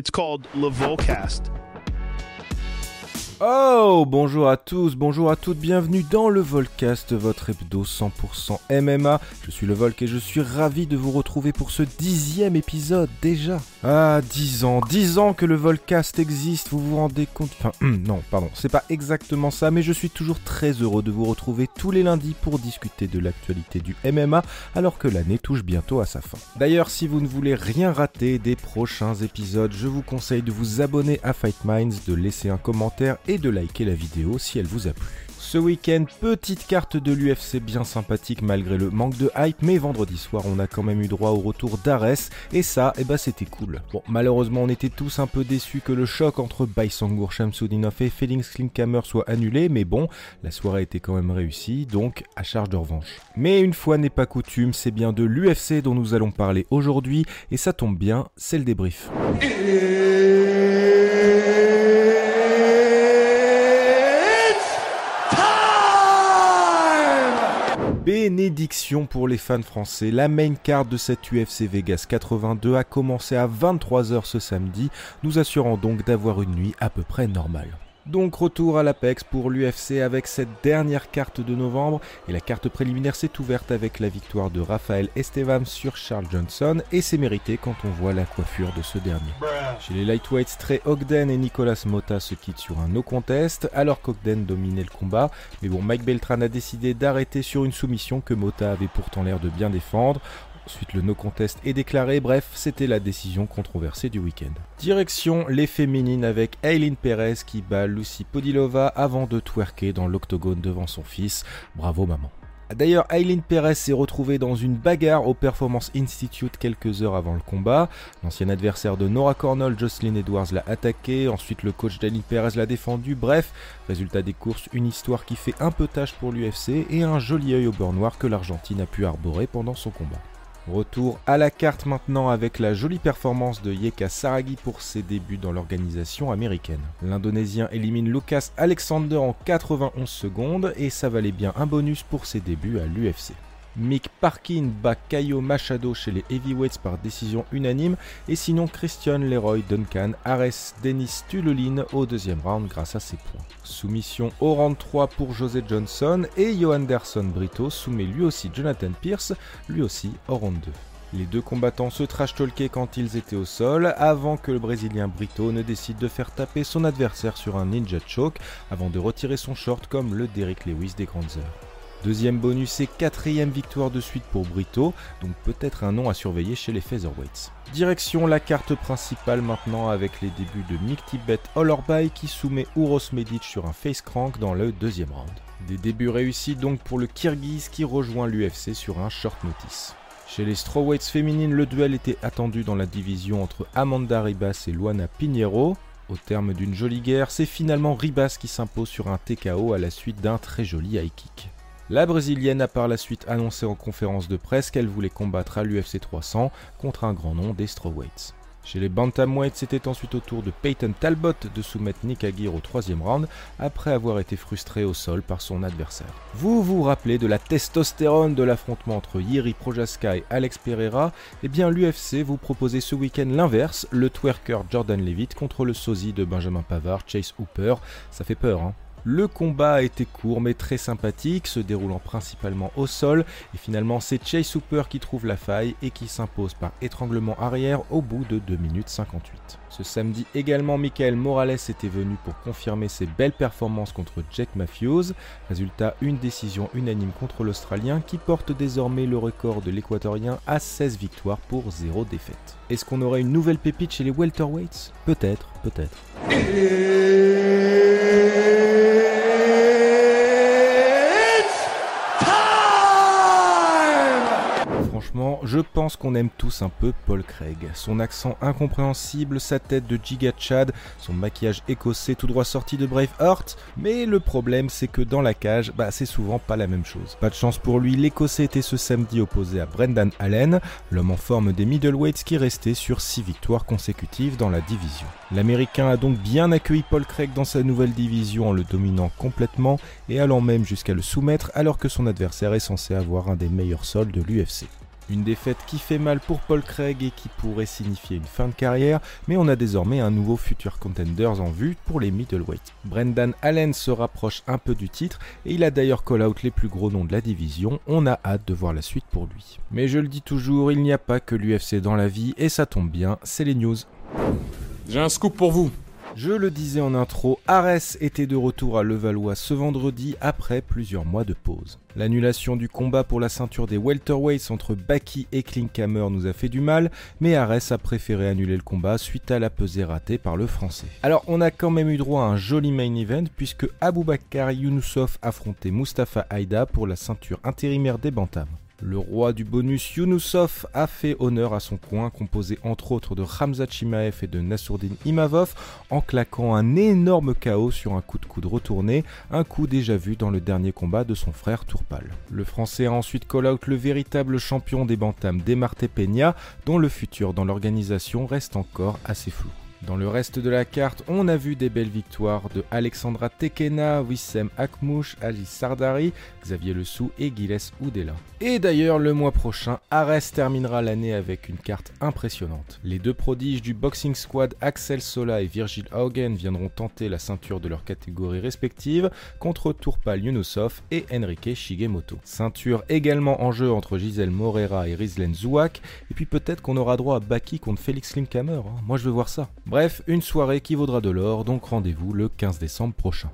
It's called. Oh, bonjour à tous, bonjour à toutes, bienvenue dans le Volcast, votre hebdo 100% MMA. Je suis le Volk et je suis ravi de vous retrouver pour ce dixième épisode déjà. Ah, dix ans, dix ans que le Volcast existe, vous vous rendez compte? Enfin, non, pardon, c'est pas exactement ça, mais je suis toujours très heureux de vous retrouver tous les lundis pour discuter de l'actualité du MMA, alors que l'année touche bientôt à sa fin. D'ailleurs, si vous ne voulez rien rater des prochains épisodes, je vous conseille de vous abonner à Fight Minds, de laisser un commentaire et de liker la vidéo si elle vous a plu. Ce week-end, petite carte de l'UFC bien sympathique malgré le manque de hype, mais vendredi soir on a quand même eu droit au retour d'Ares, et ça, eh ben c'était cool. Bon, malheureusement on était tous un peu déçus que le choc entre Baisangour Shamsudinov et Felix Klinkhammer soit annulé, mais bon, la soirée était quand même réussie, donc à charge de revanche. Mais une fois n'est pas coutume, c'est bien de l'UFC dont nous allons parler aujourd'hui, et ça tombe bien, c'est le débrief. Bénédiction pour les fans français, la main card de cette UFC Vegas 82 a commencé à 23h ce samedi, nous assurant donc d'avoir une nuit à peu près normale. Donc retour à l'Apex pour l'UFC avec cette dernière carte de novembre et la carte préliminaire s'est ouverte avec la victoire de Raphaël Estevam sur Charles Johnson et c'est mérité quand on voit la coiffure de ce dernier. Chez les lightweights, Trey Ogden et Nicolas Mota se quittent sur un no contest alors qu'Ogden dominait le combat mais bon Mike Beltran a décidé d'arrêter sur une soumission que Mota avait pourtant l'air de bien défendre. Ensuite, le no contest est déclaré. Bref, c'était la décision controversée du week-end. Direction les féminines avec Aileen Perez qui bat Lucy Podilova avant de twerker dans l'octogone devant son fils. Bravo maman. D'ailleurs, Aileen Perez s'est retrouvée dans une bagarre au Performance Institute quelques heures avant le combat. L'ancien adversaire de Nora Cornell, Jocelyn Edwards, l'a attaqué. Ensuite, le coach d'Aileen Perez l'a défendu. Bref, résultat des courses, une histoire qui fait un peu tâche pour l'UFC et un joli œil au beurre noir que l'Argentine a pu arborer pendant son combat. Retour à la carte maintenant avec la jolie performance de Yeka Saragi pour ses débuts dans l'organisation américaine. L'Indonésien élimine Lucas Alexander en 91 secondes et ça valait bien un bonus pour ses débuts à l'UFC. Mick Parkin bat Kayo Machado chez les heavyweights par décision unanime et sinon Christian Leroy Duncan Ares Dennis Tululin au deuxième round grâce à ses points. Soumission au round 3 pour José Johnson et Johanderson Brito soumet lui aussi Jonathan Pierce, lui aussi au round 2. Les deux combattants se trash-talkaient quand ils étaient au sol, avant que le Brésilien Brito ne décide de faire taper son adversaire sur un ninja choke, avant de retirer son short comme le Derrick Lewis des grandes heures. Deuxième bonus et quatrième victoire de suite pour Brito, donc peut-être un nom à surveiller chez les Featherweights. Direction la carte principale maintenant avec les débuts de Mick Tibet Olorbay qui soumet Uros Medic sur un face crank dans le deuxième round. Des débuts réussis donc pour le Kirghiz qui rejoint l'UFC sur un short notice. Chez les strawweights féminines, le duel était attendu dans la division entre Amanda Ribas et Luana Pinheiro. Au terme d'une jolie guerre, c'est finalement Ribas qui s'impose sur un TKO à la suite d'un très joli high kick. La Brésilienne a par la suite annoncé en conférence de presse qu'elle voulait combattre à l'UFC 300 contre un grand nom des strawweights. Chez les bantamweights, c'était ensuite au tour de Peyton Talbot de soumettre Nick Aguirre au troisième round après avoir été frustré au sol par son adversaire. Vous vous rappelez de la testostérone de l'affrontement entre Yiri Projaska et Alex Pereira? Eh bien l'UFC vous proposait ce week-end l'inverse, le twerker Jordan Levitt contre le sosie de Benjamin Pavard, Chase Hooper. Ça fait peur, hein le combat a été court mais très sympathique, se déroulant principalement au sol, et finalement c'est Chase Hooper qui trouve la faille et qui s'impose par étranglement arrière au bout de 2 minutes 58. Ce samedi également, Michael Morales était venu pour confirmer ses belles performances contre Jack Matthews. Résultat, une décision unanime contre l'Australien qui porte désormais le record de l'Équatorien à 16 victoires pour 0 défaite. Est-ce qu'on aurait une nouvelle pépite chez les welterweights? Peut-être, peut-être. Je pense qu'on aime tous un peu Paul Craig. Son accent incompréhensible, sa tête de giga Chad, son maquillage écossais tout droit sorti de Braveheart. Mais le problème, c'est que dans la cage, bah c'est souvent pas la même chose. Pas de chance pour lui, l'écossais était ce samedi opposé à Brendan Allen, l'homme en forme des middleweights qui restait sur 6 victoires consécutives dans la division. L'américain a donc bien accueilli Paul Craig dans sa nouvelle division en le dominant complètement et allant même jusqu'à le soumettre alors que son adversaire est censé avoir un des meilleurs sols de l'UFC. Une défaite qui fait mal pour Paul Craig et qui pourrait signifier une fin de carrière, mais on a désormais un nouveau futur contenders en vue pour les middleweight. Brendan Allen se rapproche un peu du titre et il a d'ailleurs call out les plus gros noms de la division, on a hâte de voir la suite pour lui. Mais je le dis toujours, il n'y a pas que l'UFC dans la vie et ça tombe bien, c'est les news. J'ai un scoop pour vous. Je le disais en intro, Ares était de retour à Levallois ce vendredi après plusieurs mois de pause. L'annulation du combat pour la ceinture des welterweights entre Baki et Klinkhammer nous a fait du mal, mais Ares a préféré annuler le combat suite à la pesée ratée par le français. Alors on a quand même eu droit à un joli main event puisque Aboubakar Younusov affrontait Mustafa Haïda pour la ceinture intérimaire des Bantams. Le roi du bonus Yunusov a fait honneur à son coin, composé entre autres de Hamza Chimaev et de Nassourdine Imavov, en claquant un énorme chaos sur un coup de coude retourné, un coup déjà vu dans le dernier combat de son frère Tourpal. Le français a ensuite call-out le véritable champion des bantams Demarte Peña, dont le futur dans l'organisation reste encore assez flou. Dans le reste de la carte, on a vu des belles victoires de Alexandra Tekena, Wissem Akmouche, Ali Sardari, Xavier Lessou et Gilles Oudela. Et d'ailleurs, le mois prochain, Ares terminera l'année avec une carte impressionnante. Les deux prodiges du Boxing Squad, Axel Sola et Virgil Haugen, viendront tenter la ceinture de leur catégorie respective contre Tourpal Yunusov et Enrique Shigemoto. Ceinture également en jeu entre Gisèle Morera et Rizlen Zouak, et puis peut-être qu'on aura droit à Baki contre Félix Linkhammer. Hein. Moi je veux voir ça. Bref, une soirée qui vaudra de l'or, donc rendez-vous le 15 décembre prochain.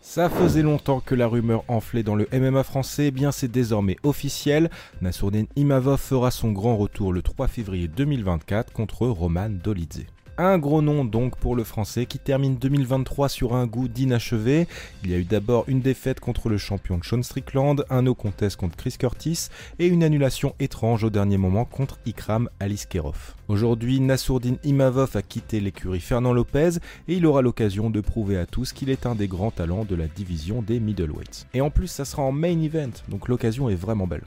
Ça faisait longtemps que la rumeur enflait dans le MMA français, eh bien c'est désormais officiel. Nassourdine Imavov fera son grand retour le 3 février 2024 contre Roman Dolidze. Un gros nom donc pour le français qui termine 2023 sur un goût d'inachevé. Il y a eu d'abord une défaite contre le champion de Sean Strickland, un no contest contre Chris Curtis et une annulation étrange au dernier moment contre Ikram Aliskerov. Aujourd'hui, Nassourdine Imavov a quitté l'écurie Fernand Lopez et il aura l'occasion de prouver à tous qu'il est un des grands talents de la division des middleweights. Et en plus, ça sera en main event, donc l'occasion est vraiment belle.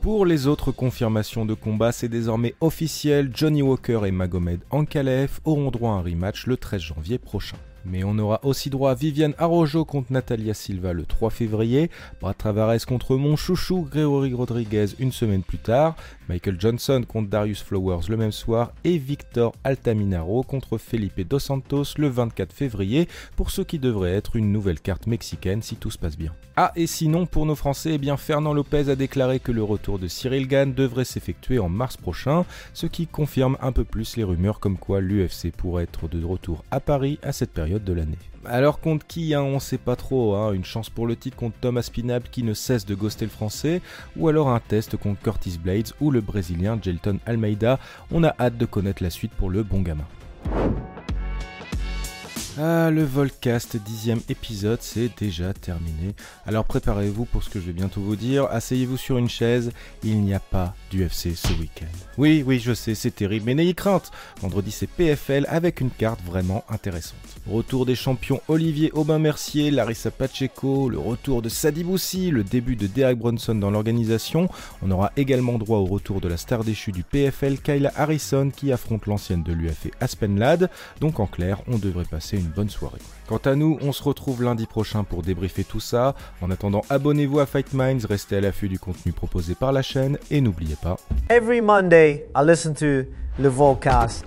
Pour les autres confirmations de combat, c'est désormais officiel, Johnny Walker et Magomed Ankalaev auront droit à un rematch le 13 janvier prochain. Mais on aura aussi droit à Viviane Arrojo contre Natalia Silva le 3 février, Brad Tavares contre mon chouchou Grégory Rodriguez une semaine plus tard, Michael Johnson contre Darius Flowers le même soir et Victor Altaminaro contre Felipe Dos Santos le 24 février pour ce qui devrait être une nouvelle carte mexicaine si tout se passe bien. Ah et sinon pour nos Français, eh bien Fernand Lopez a déclaré que le retour de Cyril Gann devrait s'effectuer en mars prochain, ce qui confirme un peu plus les rumeurs comme quoi l'UFC pourrait être de retour à Paris à cette période de l'année. Alors contre qui, hein, on sait pas trop, hein. une chance pour le titre contre Thomas Pinable qui ne cesse de ghoster le français, ou alors un test contre Curtis Blades ou le brésilien Jelton Almeida, on a hâte de connaître la suite pour le bon gamin. Ah, le Volcast dixième épisode, c'est déjà terminé. Alors préparez-vous pour ce que je vais bientôt vous dire. Asseyez-vous sur une chaise, il n'y a pas d'UFC ce week-end. Oui, oui, je sais, c'est terrible, mais n'ayez crainte. Vendredi, c'est PFL avec une carte vraiment intéressante. Retour des champions Olivier Aubin-Mercier, Larissa Pacheco, le retour de Sadi Boussi, le début de Derek Bronson dans l'organisation. On aura également droit au retour de la star déchue du PFL, Kayla Harrison, qui affronte l'ancienne de l'UFC Aspen Lad. Donc en clair, on devrait passer une bonne soirée. Quant à nous, on se retrouve lundi prochain pour débriefer tout ça. En attendant, abonnez-vous à Fight Minds, restez à l'affût du contenu proposé par la chaîne et n'oubliez pas. Every Monday, I listen to le Volcast.